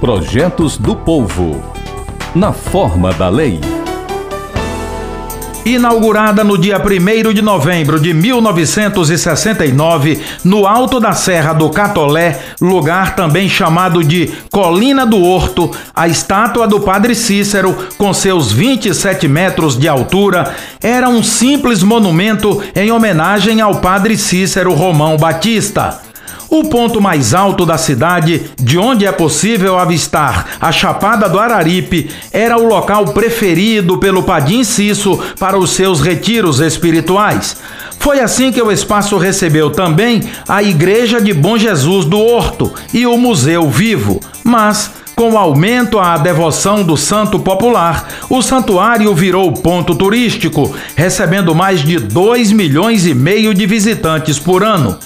Projetos do Povo. Na forma da lei. Inaugurada no dia 1 de novembro de 1969, no alto da Serra do Catolé, lugar também chamado de Colina do Horto, a estátua do Padre Cícero, com seus 27 metros de altura, era um simples monumento em homenagem ao Padre Cícero Romão Batista. O ponto mais alto da cidade, de onde é possível avistar a Chapada do Araripe, era o local preferido pelo Padim Cisso para os seus retiros espirituais. Foi assim que o espaço recebeu também a Igreja de Bom Jesus do Horto e o Museu Vivo. Mas, com o aumento à devoção do santo popular, o santuário virou ponto turístico, recebendo mais de 2 milhões e meio de visitantes por ano.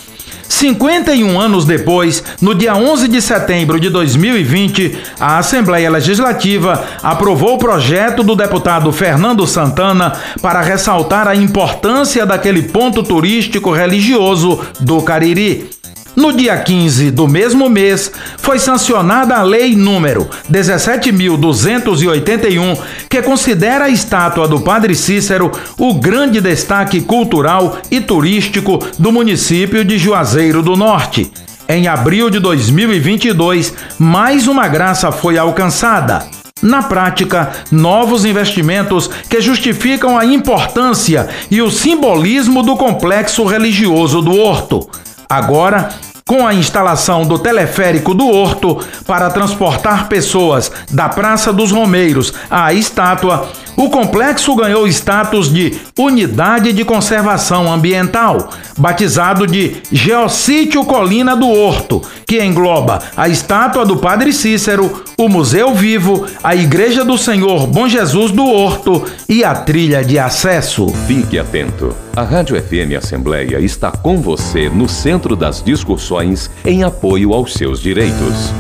51 anos depois, no dia 11 de setembro de 2020, a Assembleia Legislativa aprovou o projeto do deputado Fernando Santana para ressaltar a importância daquele ponto turístico religioso do Cariri. No dia 15 do mesmo mês, foi sancionada a Lei número 17.281, que considera a estátua do Padre Cícero o grande destaque cultural e turístico do município de Juazeiro do Norte. Em abril de 2022, mais uma graça foi alcançada. Na prática, novos investimentos que justificam a importância e o simbolismo do complexo religioso do Horto. Agora, com a instalação do teleférico do Horto para transportar pessoas da Praça dos Romeiros à estátua, o complexo ganhou status de Unidade de Conservação Ambiental, batizado de Geossítio Colina do Horto, que engloba a estátua do Padre Cícero, o Museu Vivo, a Igreja do Senhor Bom Jesus do Horto e a trilha de acesso. Fique atento. A Rádio FM Assembleia está com você no centro das discussões em apoio aos seus direitos.